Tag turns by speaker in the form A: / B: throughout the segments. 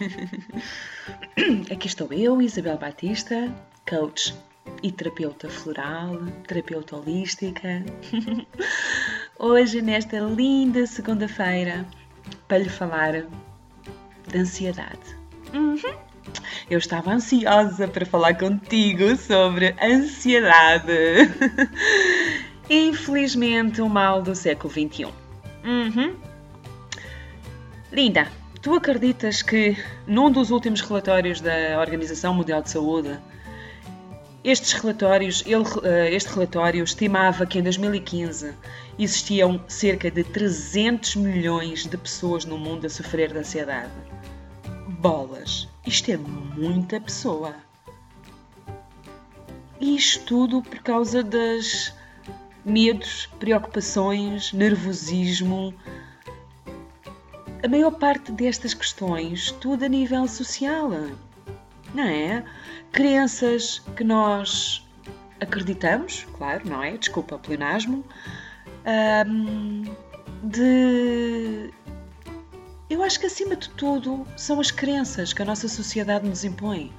A: Aqui estou eu, Isabel Batista, coach e terapeuta floral, terapeuta holística. Hoje, nesta linda segunda-feira, para lhe falar de ansiedade. Uhum. Eu estava ansiosa para falar contigo sobre ansiedade. Infelizmente, o mal do século XXI. Uhum. Linda, tu acreditas que num dos últimos relatórios da Organização Mundial de Saúde, estes relatórios, ele, eh, este relatório estimava que em 2015 existiam cerca de 300 milhões de pessoas no mundo a sofrer de ansiedade. Bolas! Isto é muita pessoa. E isto tudo por causa das medos, preocupações, nervosismo. A maior parte destas questões, tudo a nível social, não é? Crenças que nós acreditamos, claro, não é? Desculpa plenasmo, um, de. Eu acho que acima de tudo são as crenças que a nossa sociedade nos impõe.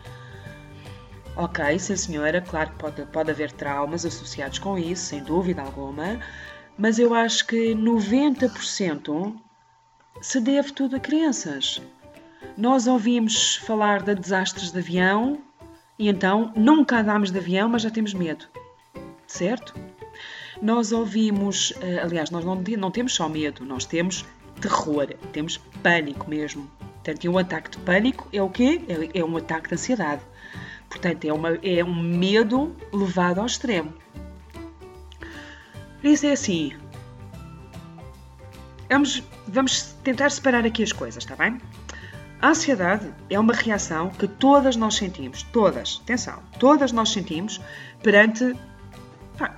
A: Ok, sim senhora, claro que pode, pode haver traumas associados com isso, sem dúvida alguma, mas eu acho que 90% se deve tudo a crenças. Nós ouvimos falar de desastres de avião e então nunca andámos de avião, mas já temos medo, certo? Nós ouvimos, eh, aliás, nós não, não temos só medo, nós temos terror, temos pânico mesmo. Portanto, um ataque de pânico é o quê? É, é um ataque de ansiedade. Portanto, é, uma, é um medo levado ao extremo. Por isso é assim. Vamos, vamos tentar separar aqui as coisas, está bem? A ansiedade é uma reação que todas nós sentimos, todas, atenção, todas nós sentimos perante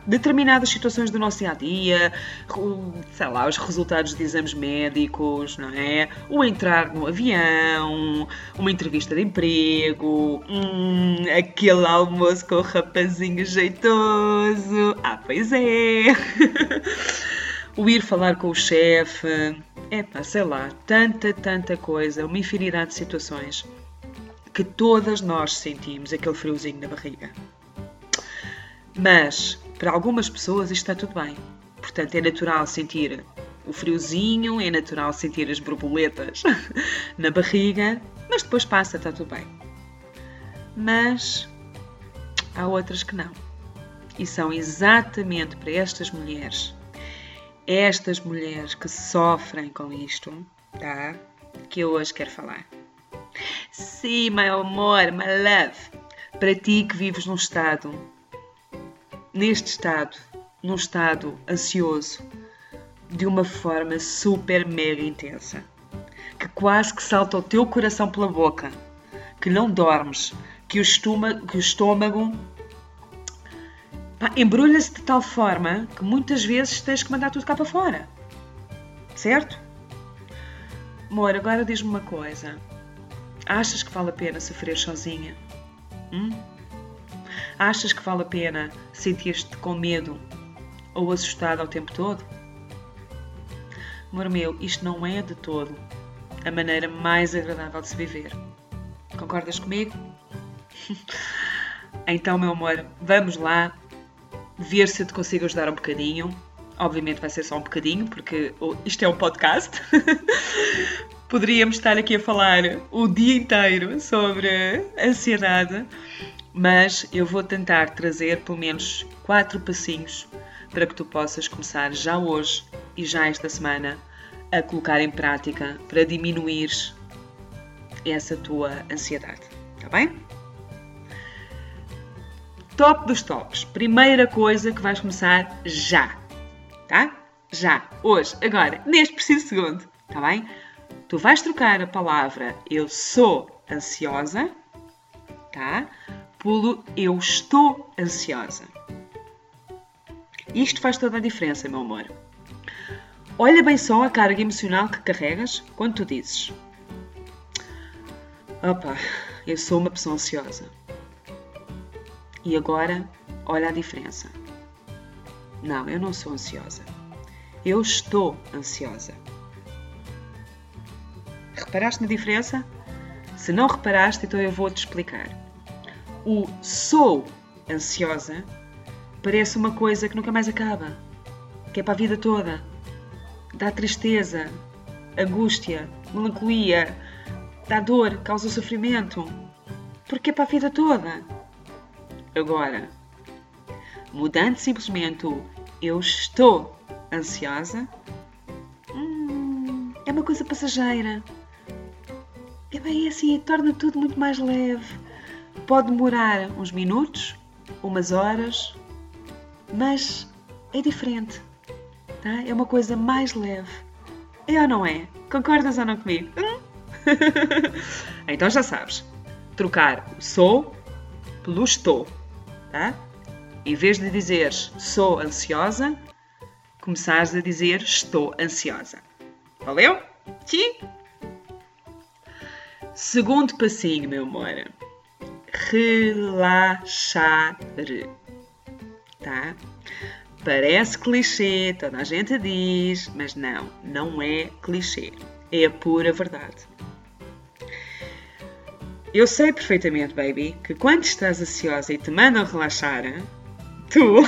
A: determinadas situações do nosso dia a dia, sei lá, os resultados de exames médicos, não é? O entrar no avião, uma entrevista de emprego, hum, aquele almoço com o rapazinho jeitoso. Ah, pois é! o ir falar com o chefe. É pá, sei lá, tanta, tanta coisa, uma infinidade de situações que todas nós sentimos aquele friozinho na barriga. Mas para algumas pessoas isto está tudo bem. Portanto, é natural sentir o friozinho, é natural sentir as borboletas na barriga, mas depois passa, está tudo bem. Mas há outras que não. E são exatamente para estas mulheres, estas mulheres que sofrem com isto, tá? Que eu hoje quero falar. Sim, meu amor, my love, para ti que vives num estado neste estado, num estado ansioso, de uma forma super mega intensa, que quase que salta o teu coração pela boca, que não dormes, que o que o estômago embrulha-se de tal forma que muitas vezes tens que mandar tudo cá para fora. Certo? Amor, agora diz-me uma coisa. Achas que vale a pena sofrer sozinha? Hum? Achas que vale a pena sentir-te com medo ou assustado ao tempo todo? Amor meu, isto não é de todo a maneira mais agradável de se viver. Concordas comigo? então, meu amor, vamos lá ver se te consigo ajudar um bocadinho. Obviamente vai ser só um bocadinho, porque isto é um podcast. Poderíamos estar aqui a falar o dia inteiro sobre ansiedade, mas eu vou tentar trazer pelo menos quatro passinhos para que tu possas começar já hoje e já esta semana a colocar em prática para diminuir essa tua ansiedade, tá bem? Top dos tops. Primeira coisa que vais começar já, tá? Já, hoje, agora, neste preciso segundo, tá bem? Tu vais trocar a palavra eu sou ansiosa, tá? pelo eu estou ansiosa. Isto faz toda a diferença, meu amor. Olha bem só a carga emocional que carregas quando tu dizes: Opa, eu sou uma pessoa ansiosa. E agora, olha a diferença. Não, eu não sou ansiosa. Eu estou ansiosa. Reparaste na diferença? Se não reparaste, então eu vou-te explicar. O sou ansiosa parece uma coisa que nunca mais acaba, que é para a vida toda. Dá tristeza, angústia, melancolia, dá dor, causa sofrimento, porque é para a vida toda. Agora, mudando simplesmente o eu estou ansiosa, hum, é uma coisa passageira. É bem assim, torna tudo muito mais leve. Pode demorar uns minutos, umas horas, mas é diferente. Tá? É uma coisa mais leve. É ou não é? Concordas ou não comigo? Hum? então já sabes. Trocar o sou pelo estou. Tá? Em vez de dizeres sou ansiosa, começares a dizer estou ansiosa. Valeu? Sim? Segundo passinho, meu amor. Relaxar. Tá? Parece clichê, toda a gente diz, mas não, não é clichê. É a pura verdade. Eu sei perfeitamente, baby, que quando estás ansiosa e te mandam relaxar, tu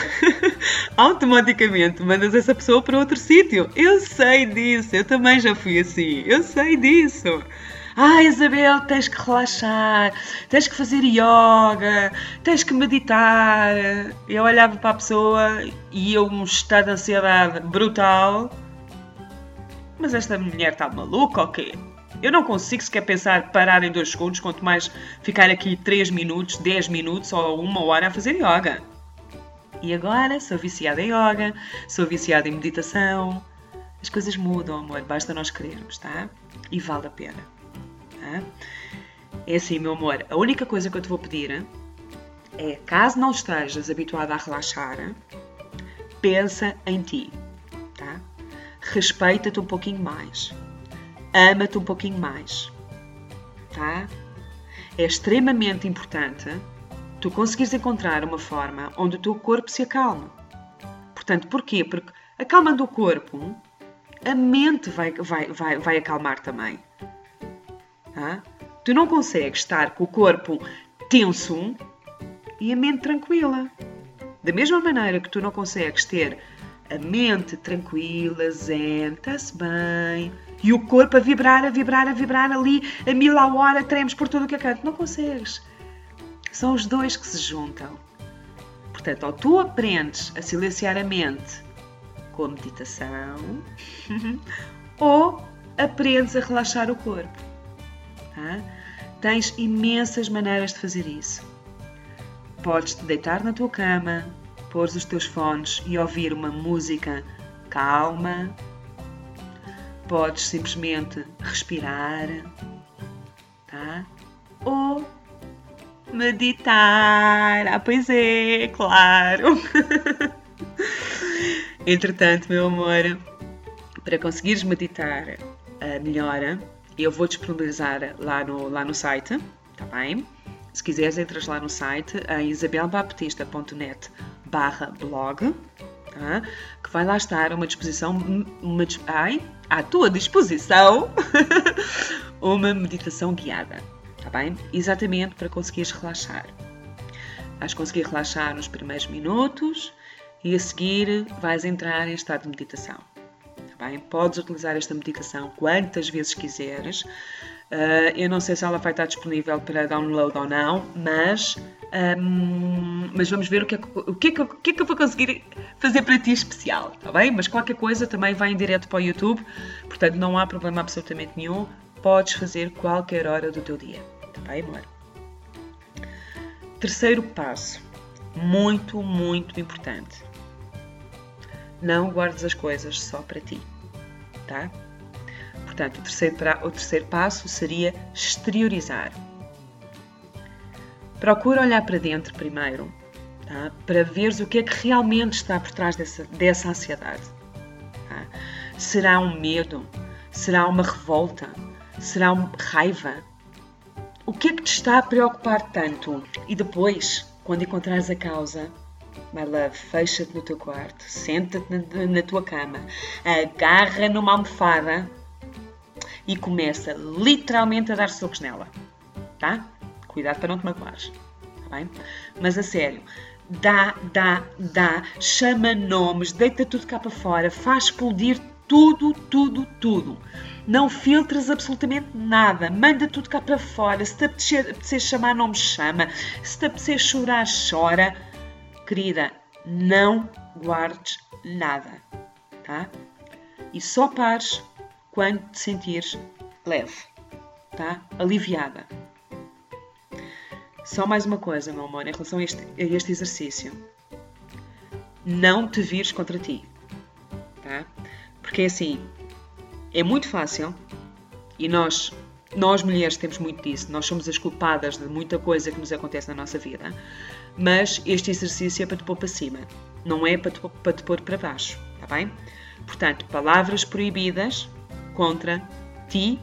A: automaticamente mandas essa pessoa para outro sítio. Eu sei disso, eu também já fui assim, eu sei disso. Ah, Isabel, tens que relaxar, tens que fazer yoga, tens que meditar. Eu olhava para a pessoa e eu um estado de ansiedade brutal. Mas esta mulher está maluca ou quê? Eu não consigo sequer pensar parar em dois segundos, quanto mais ficar aqui 3 minutos, 10 minutos ou uma hora a fazer yoga. E agora sou viciada em yoga, sou viciada em meditação. As coisas mudam, amor, basta nós querermos, tá? E vale a pena. Tá? É assim, meu amor, a única coisa que eu te vou pedir é, caso não estejas habituada a relaxar, pensa em ti, tá? Respeita-te um pouquinho mais. Ama-te um pouquinho mais, tá? É extremamente importante tu conseguires encontrar uma forma onde o teu corpo se acalma. Portanto, porquê? Porque acalmando o corpo, a mente vai, vai, vai, vai acalmar também. Tá? Tu não consegues estar com o corpo tenso e a mente tranquila. Da mesma maneira que tu não consegues ter a mente tranquila, zen, está-se bem, e o corpo a vibrar, a vibrar, a vibrar ali a mil a hora, tremos por tudo o que é canto. Não consegues. São os dois que se juntam. Portanto, ou tu aprendes a silenciar a mente com a meditação, ou aprendes a relaxar o corpo. Tá? Tens imensas maneiras de fazer isso. Podes te deitar na tua cama, pôr os teus fones e ouvir uma música calma. Podes simplesmente respirar, tá? Ou meditar. Ah, pois é, claro. Entretanto, meu amor, para conseguires meditar uh, melhor, eu vou disponibilizar lá no, lá no site, tá bem? Se quiseres, entras lá no site em isabelbaptista.net barra blog, tá? que vai lá estar uma disposição, uma, ai, à tua disposição, uma meditação guiada está bem? Exatamente para conseguires relaxar. Vais conseguir relaxar nos primeiros minutos e a seguir vais entrar em estado de meditação. Tá bem? Podes utilizar esta meditação quantas vezes quiseres. Uh, eu não sei se ela vai estar disponível para download ou não, mas, um, mas vamos ver o que, é, o, que é que, o que é que eu vou conseguir fazer para ti especial, tá bem? Mas qualquer coisa também vai em direto para o YouTube, portanto não há problema absolutamente nenhum, podes fazer qualquer hora do teu dia bem, amor? Terceiro passo, muito, muito importante. Não guardes as coisas só para ti, tá? Portanto, o terceiro, o terceiro passo seria exteriorizar. Procura olhar para dentro primeiro, tá? para veres o que é que realmente está por trás dessa, dessa ansiedade. Tá? Será um medo? Será uma revolta? Será uma raiva? O que é que te está a preocupar tanto? E depois, quando encontrares a causa, my love, fecha-te no teu quarto, senta-te na, na, tua cama, agarra numa almofada e começa literalmente a dar socos nela, tá? Cuidado para não te magoares, tá bem? Mas a sério, dá, dá, dá, chama nomes, deita tudo cá para fora, faz explodir tudo, tudo, tudo. Não filtres absolutamente nada. Manda tudo cá para fora. Se te apetecer, apetecer chamar, não me chama. Se te apetecer chorar, chora. Querida, não guardes nada, tá? E só pares quando te sentires leve, tá? Aliviada. Só mais uma coisa, meu amor, em relação a este, a este exercício. Não te vires contra ti, tá? Porque é assim, é muito fácil e nós, nós mulheres temos muito disso, nós somos as culpadas de muita coisa que nos acontece na nossa vida, mas este exercício é para te pôr para cima, não é para te, para te pôr para baixo, está bem? Portanto, palavras proibidas contra ti,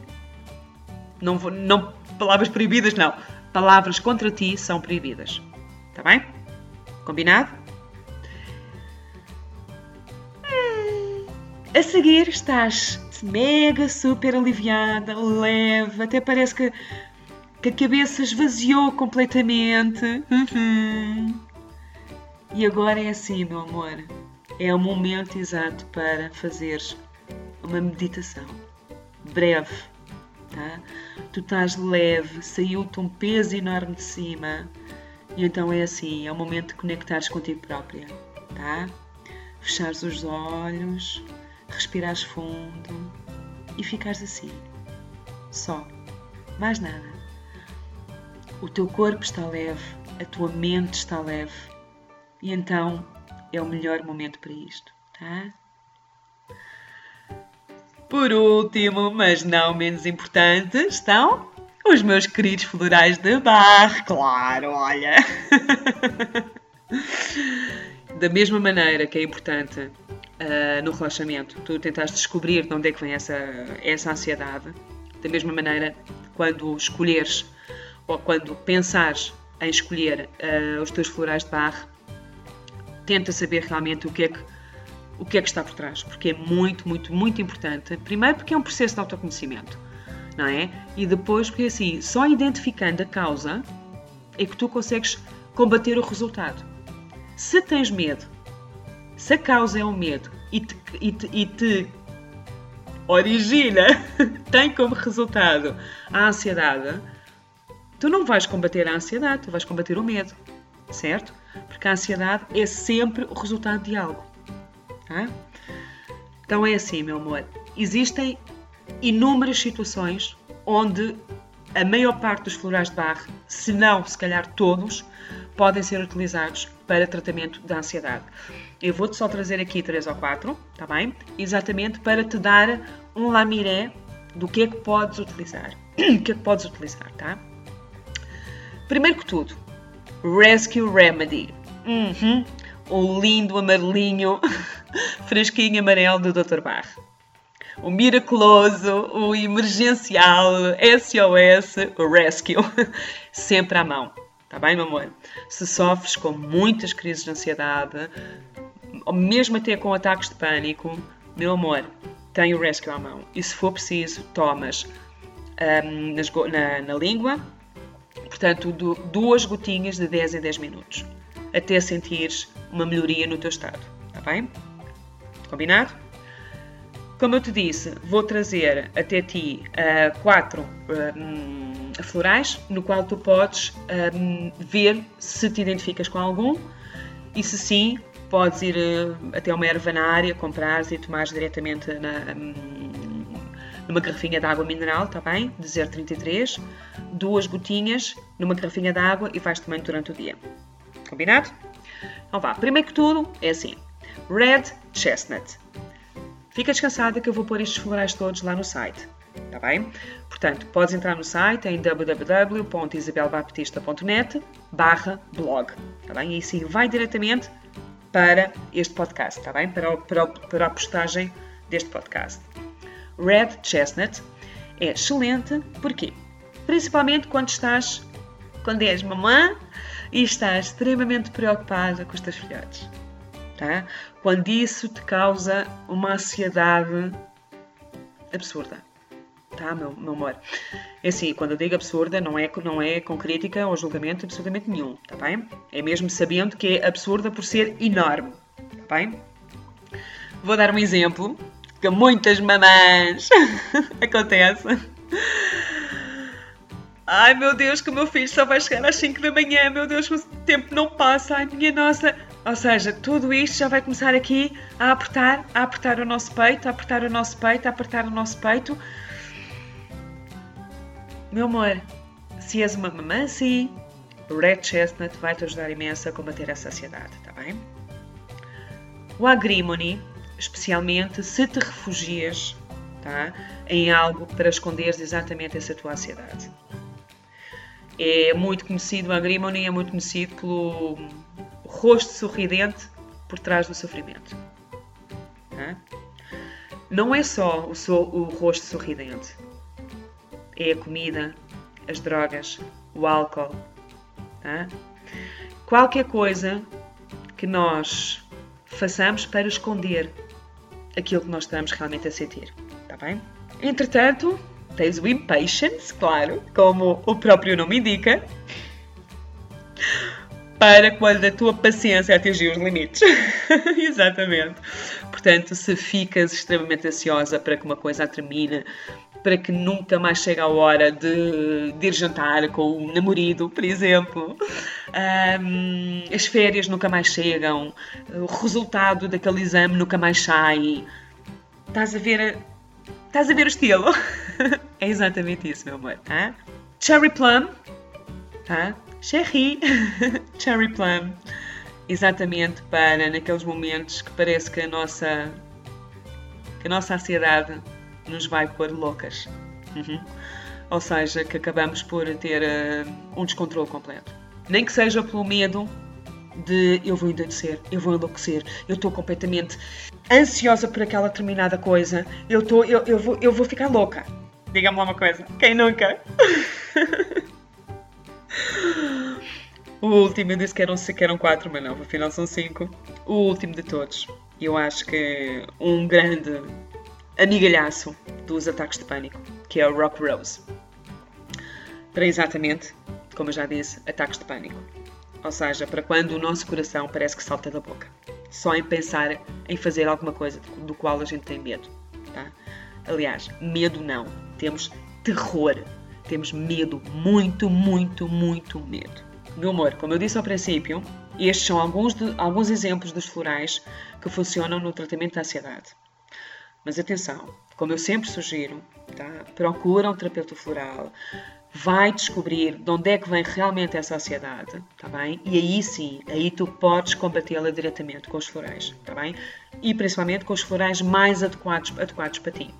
A: não, vou, não palavras proibidas, não, palavras contra ti são proibidas, está bem? Combinado? A seguir estás mega super aliviada, leve, até parece que, que a cabeça esvaziou completamente. Uhum. E agora é assim, meu amor. É o momento exato para fazeres uma meditação. Breve, tá? Tu estás leve, saiu-te um peso enorme de cima. E então é assim, é o momento de conectares contigo própria, tá? Fechares os olhos respirares fundo e ficares assim, só, mais nada. O teu corpo está leve, a tua mente está leve e então é o melhor momento para isto, tá? Por último, mas não menos importante, estão os meus queridos florais de bar, claro, olha. da mesma maneira que é importante uh, no relaxamento. Tu tentas descobrir de onde é que vem essa, essa ansiedade. Da mesma maneira, quando escolheres ou quando pensares em escolher uh, os teus florais de barra, tenta saber realmente o que é que o que é que está por trás, porque é muito, muito, muito importante. Primeiro porque é um processo de autoconhecimento, não é? E depois porque assim, só identificando a causa é que tu consegues combater o resultado. Se tens medo se a causa é o medo e te, e te, e te origina, tem como resultado a ansiedade, tu não vais combater a ansiedade, tu vais combater o medo, certo? Porque a ansiedade é sempre o resultado de algo. Tá? Então é assim, meu amor. Existem inúmeras situações onde a maior parte dos florais de barro, se não, se calhar todos, podem ser utilizados para tratamento da ansiedade. Eu vou-te só trazer aqui três ou quatro, tá bem? Exatamente para te dar um lamiré do que é que podes utilizar. o que é que podes utilizar, tá? Primeiro que tudo, Rescue Remedy. Uhum. O lindo amarelinho, fresquinho amarelo do Dr. Barr. O miraculoso, o emergencial, SOS, o Rescue. Sempre à mão. Tá bem, meu amor? Se sofres com muitas crises de ansiedade, ou mesmo até com ataques de pânico, meu amor, tem o rescue à mão. E se for preciso, tomas um, nas, na, na, língua, portanto, do, duas gotinhas de 10 em 10 minutos, até sentires uma melhoria no teu estado. Está bem? Combinado? Como eu te disse, vou trazer até ti uh, quatro um, florais, no qual tu podes um, ver se te identificas com algum e se sim, podes ir uh, até uma ervanária, comprares e tomares diretamente na, um, numa garrafinha de água mineral, está bem? De 0,33, duas gotinhas numa garrafinha de água e vais tomando durante o dia. Combinado? Então vá, primeiro que tudo é assim: Red Chestnut. Fica descansada que eu vou pôr estes florais todos lá no site. Está bem? Portanto, podes entrar no site em www.isabelbaptista.net barra blog. Está bem? E assim vai diretamente para este podcast, está bem? Para, para, para a postagem deste podcast. Red Chestnut é excelente, porquê? Principalmente quando estás, quando és mamã e estás extremamente preocupada com os teus filhotes. Tá? Quando isso te causa uma ansiedade absurda. tá, meu, meu amor? É assim, quando eu digo absurda, não é, não é com crítica ou julgamento absolutamente nenhum, tá bem? É mesmo sabendo que é absurda por ser enorme, tá bem? Vou dar um exemplo que muitas mamães acontece. Ai meu Deus, que o meu filho só vai chegar às 5 da manhã, meu Deus, o tempo não passa, ai minha nossa. Ou seja, tudo isto já vai começar aqui a apertar, a apertar o nosso peito, a apertar o nosso peito, a apertar o nosso peito. Meu amor, se és uma mamã assim, o Red Chestnut vai te ajudar imenso a combater a saciedade, tá bem? O agrimony, especialmente se te refugias tá, em algo para esconderes exatamente essa tua ansiedade. É muito conhecido, o agrimony é muito conhecido pelo rosto sorridente por trás do sofrimento. Não é só o, so, o rosto sorridente é a comida, as drogas, o álcool. Qualquer coisa que nós façamos para esconder aquilo que nós estamos realmente a sentir. Tá bem? Entretanto, tens o impatience, claro, como o próprio nome indica, para quando a tua paciência atingir os limites. Exatamente. Portanto, se ficas extremamente ansiosa para que uma coisa termine, para que nunca mais chegue a hora de, de ir jantar com o namorado, por exemplo. Um, as férias nunca mais chegam, o resultado daquele exame nunca mais sai. Estás a ver, estás a ver o estilo? é exatamente isso, meu amor. Tá? Cherry Plum, tá? Cherry, Cherry Plum, exatamente para naqueles momentos que parece que a nossa que a nossa ansiedade nos vai pôr loucas. Uhum. Ou seja, que acabamos por ter uh, um descontrole completo. Nem que seja pelo medo de eu vou enlouquecer, eu vou enlouquecer, eu estou completamente ansiosa por aquela determinada coisa, eu, tô, eu, eu, vou, eu vou ficar louca. Diga-me lá uma coisa, quem nunca? o último, eu disse que eram, que eram quatro, mas não, afinal são cinco. O último de todos. Eu acho que um grande amigalhaço dos ataques de pânico, que é o Rock Rose. Para exatamente, como eu já disse, ataques de pânico. Ou seja, para quando o nosso coração parece que salta da boca. Só em pensar em fazer alguma coisa do qual a gente tem medo. Tá? Aliás, medo não. Temos terror. Temos medo. Muito, muito, muito medo. Meu amor, como eu disse ao princípio, estes são alguns, de, alguns exemplos dos florais que funcionam no tratamento da ansiedade. Mas atenção, como eu sempre sugiro, tá? procura um terapeuta floral, vai descobrir de onde é que vem realmente essa ansiedade, tá bem? E aí sim, aí tu podes combatê-la diretamente com os florais, tá bem? E principalmente com os florais mais adequados, adequados para ti.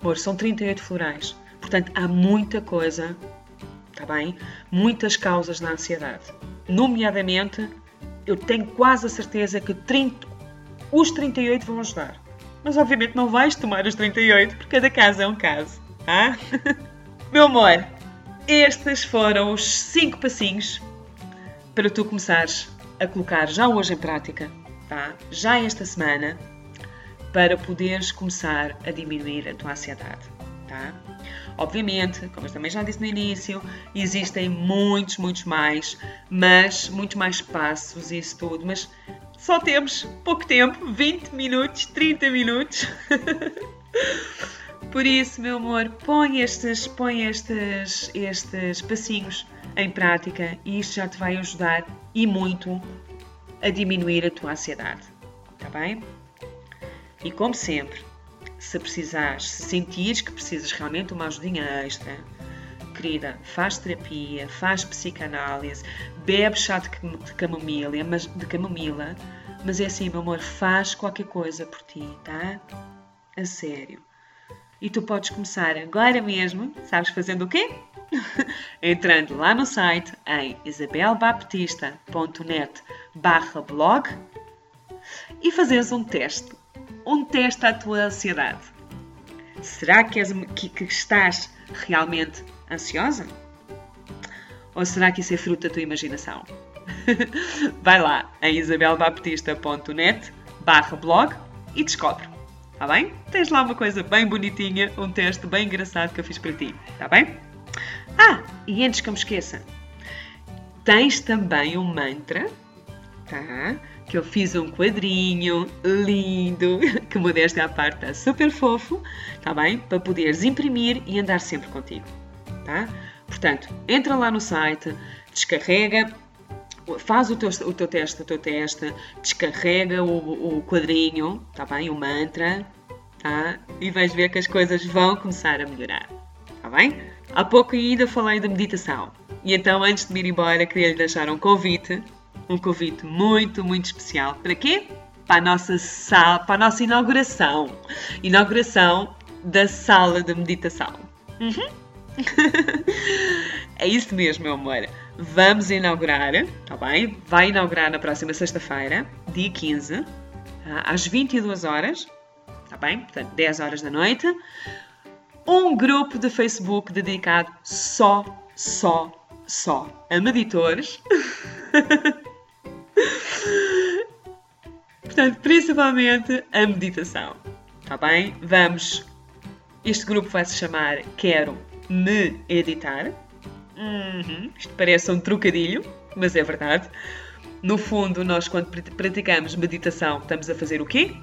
A: Amor, são 38 florais, portanto há muita coisa, tá bem? Muitas causas da ansiedade. Nomeadamente, eu tenho quase a certeza que 30, os 38 vão ajudar. Mas obviamente não vais tomar os 38, porque cada caso é um caso, tá? Meu amor, estes foram os 5 passinhos para tu começares a colocar já hoje em prática, tá? Já esta semana, para poderes começar a diminuir a tua ansiedade, tá? Obviamente, como eu também já disse no início, existem muitos, muitos mais, mas muitos mais passos e isso tudo, mas só temos pouco tempo 20 minutos, 30 minutos. Por isso, meu amor, põe estes, põe estes, estes passinhos em prática e isto já te vai ajudar e muito a diminuir a tua ansiedade. Está bem? E como sempre, se precisares, se sentires que precisas realmente de uma ajudinha extra, querida, faz terapia, faz psicanálise, bebe chá de camomila, mas, de camomila, mas é assim, meu amor, faz qualquer coisa por ti, tá? A sério. E tu podes começar agora mesmo, sabes fazendo o quê? Entrando lá no site em isabelbaptista.net barra blog e fazes um teste. Um teste à tua ansiedade. Será que, és, que, que estás realmente ansiosa? Ou será que isso é fruto da tua imaginação? Vai lá em isabelbaptista.net barra blog e descobre. tá bem? Tens lá uma coisa bem bonitinha, um teste bem engraçado que eu fiz para ti, tá bem? Ah, e antes que eu me esqueça, tens também um mantra, tá? Que eu fiz um quadrinho lindo, que modéstia à parte está super fofo, tá bem? Para poderes imprimir e andar sempre contigo, tá? Portanto, entra lá no site, descarrega, faz o teu, o teu teste, o teu teste, descarrega o, o quadrinho, tá bem? O mantra, tá? E vais ver que as coisas vão começar a melhorar, tá bem? Há pouco ainda falei da meditação. E então, antes de me ir embora, queria lhe deixar um convite, um convite muito, muito especial. Para quê? Para a nossa sala, para a nossa inauguração. Inauguração da sala de meditação. Uhum. é isso mesmo, meu amor. Vamos inaugurar, tá bem? Vai inaugurar na próxima sexta-feira, dia 15, tá? às 22 horas, tá bem? Portanto, 10 horas da noite. Um grupo de Facebook dedicado só, só, só a meditores. Portanto, principalmente a meditação. Tá bem? Vamos. Este grupo vai se chamar Quero Me Editar. Uhum. Isto parece um trocadilho, mas é verdade. No fundo, nós quando praticamos meditação, estamos a fazer o quê?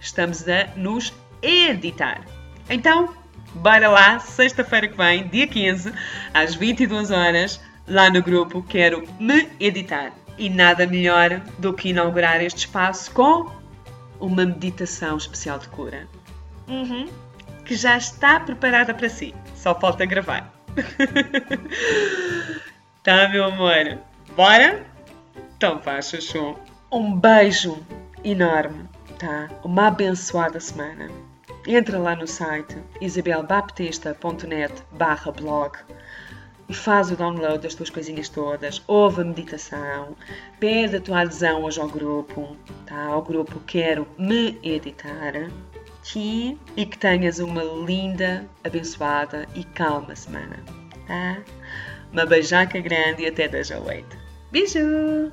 A: Estamos a nos editar. Então, bora lá, sexta-feira que vem, dia 15, às 22 horas, lá no grupo Quero Me Editar. E nada melhor do que inaugurar este espaço com uma meditação especial de cura. Uhum. Que já está preparada para si. Só falta gravar. tá, meu amor? Bora? Então vá, chuchu. Um beijo enorme, tá? Uma abençoada semana. Entra lá no site isabelbaptista.net barra blog faz o download das tuas coisinhas todas, ouve a meditação, pede a tua adesão hoje ao grupo, tá? Ao grupo Quero Me Editar ti e que tenhas uma linda, abençoada e calma semana, tá? Uma beijaca grande e até 10 a 8. Beijo!